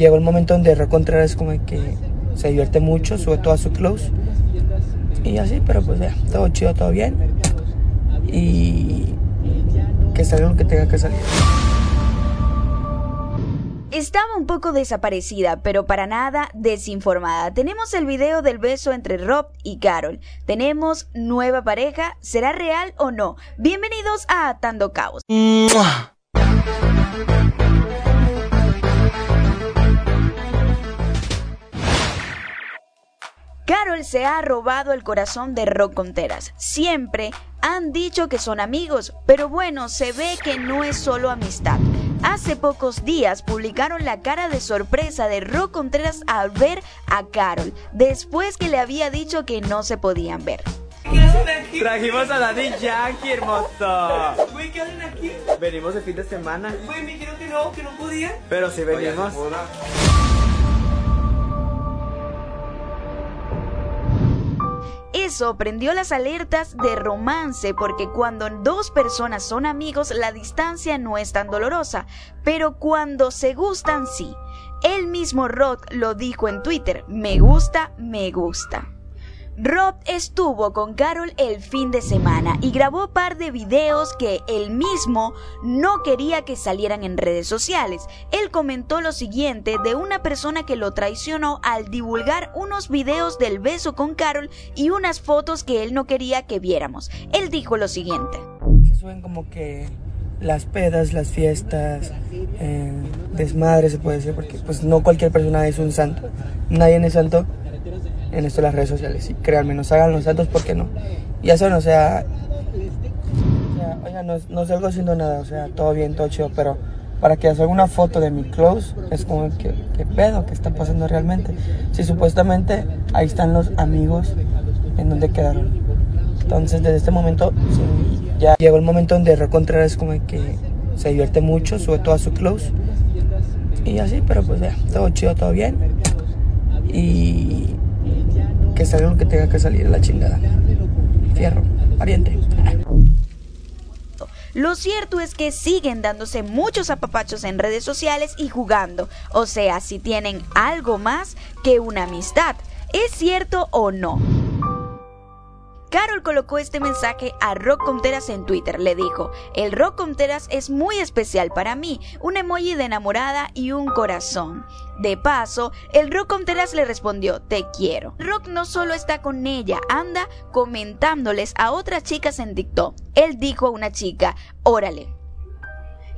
Llegó el momento donde Rock Contreras como que se divierte mucho, sube toda su close. Y así, pero pues ya, todo chido, todo bien. Y que salga lo que tenga que salir. Estaba un poco desaparecida, pero para nada desinformada. Tenemos el video del beso entre Rob y Carol. Tenemos nueva pareja. ¿Será real o no? Bienvenidos a Atando Caos. Carol se ha robado el corazón de Rock Conteras. Siempre han dicho que son amigos, pero bueno, se ve que no es solo amistad. Hace pocos días publicaron la cara de sorpresa de Rock Contreras al ver a Carol, después que le había dicho que no se podían ver. Trajimos a Daddy Yankee, hermoso. Güey, ¿qué hacen aquí? Venimos el fin de semana. Güey, me dijeron que no, que no podían. Pero si venimos. Eso prendió las alertas de romance porque cuando dos personas son amigos la distancia no es tan dolorosa, pero cuando se gustan sí. El mismo Rod lo dijo en Twitter, me gusta, me gusta. Rob estuvo con Carol el fin de semana y grabó par de videos que él mismo no quería que salieran en redes sociales. Él comentó lo siguiente de una persona que lo traicionó al divulgar unos videos del beso con Carol y unas fotos que él no quería que viéramos. Él dijo lo siguiente. Se suben como que las pedas, las fiestas, eh, desmadre se puede decir, porque pues no cualquier persona es un santo. Nadie es santo en esto de las redes sociales. Y créanme, nos hagan los santos porque no. Y eso no sea, oiga, no, no salgo haciendo nada, o sea, todo bien, todo chido, pero para que haga una foto de mi close, es como, ¿qué, qué pedo? ¿Qué está pasando realmente? Si supuestamente ahí están los amigos en donde quedaron. Entonces, desde este momento, ya llegó el momento donde Rock Contreras como que se divierte mucho, sube toda su close. Y así, pero pues ya, todo chido, todo bien. Y que salga lo que tenga que salir, la chingada. Fierro, pariente. Lo cierto es que siguen dándose muchos apapachos en redes sociales y jugando, o sea, si tienen algo más que una amistad. ¿Es cierto o no? Carol colocó este mensaje a Rock Conteras en Twitter. Le dijo, el Rock Conteras es muy especial para mí, un emoji de enamorada y un corazón. De paso, el Rock Conteras le respondió, te quiero. Rock no solo está con ella, anda comentándoles a otras chicas en TikTok. Él dijo a una chica, órale,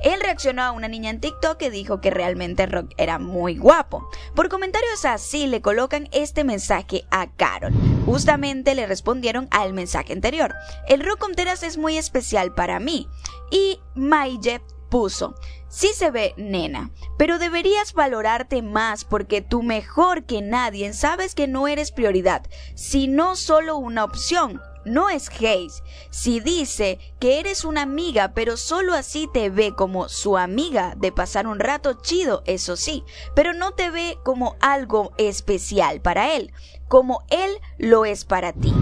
él reaccionó a una niña en TikTok que dijo que realmente Rock era muy guapo. Por comentarios así le colocan este mensaje a Carol. Justamente le respondieron al mensaje anterior. El Rock Conteras es muy especial para mí. Y Mayje puso, sí se ve nena, pero deberías valorarte más porque tú mejor que nadie sabes que no eres prioridad, sino solo una opción no es Hayes. Si dice que eres una amiga, pero solo así te ve como su amiga de pasar un rato chido, eso sí, pero no te ve como algo especial para él, como él lo es para ti.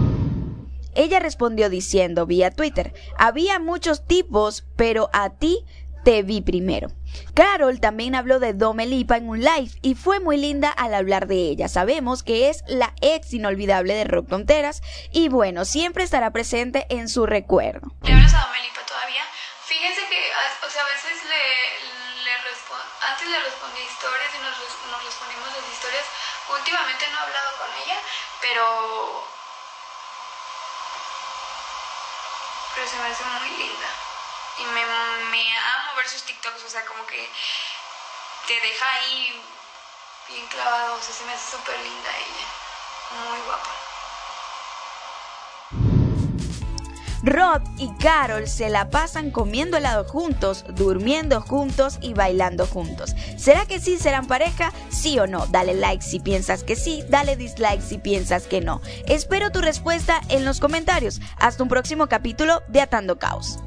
Ella respondió diciendo vía Twitter, había muchos tipos, pero a ti te vi primero. Carol también habló de Domelipa en un live y fue muy linda al hablar de ella. Sabemos que es la ex inolvidable de Rock Tonteras y bueno, siempre estará presente en su recuerdo. ¿Le hablas a Domelipa todavía? Fíjense que o sea, a veces le, le antes le respondí historias y nos, nos respondimos las historias. Últimamente no he hablado con ella, pero pero se me hace muy linda y me, amo ver sus TikToks, o sea, como que te deja ahí bien clavado, o sea, se me hace súper linda ella, muy guapa. Rod y Carol se la pasan comiendo helado juntos, durmiendo juntos y bailando juntos. ¿Será que sí serán pareja? ¿Sí o no? Dale like si piensas que sí, dale dislike si piensas que no. Espero tu respuesta en los comentarios. Hasta un próximo capítulo de Atando Caos.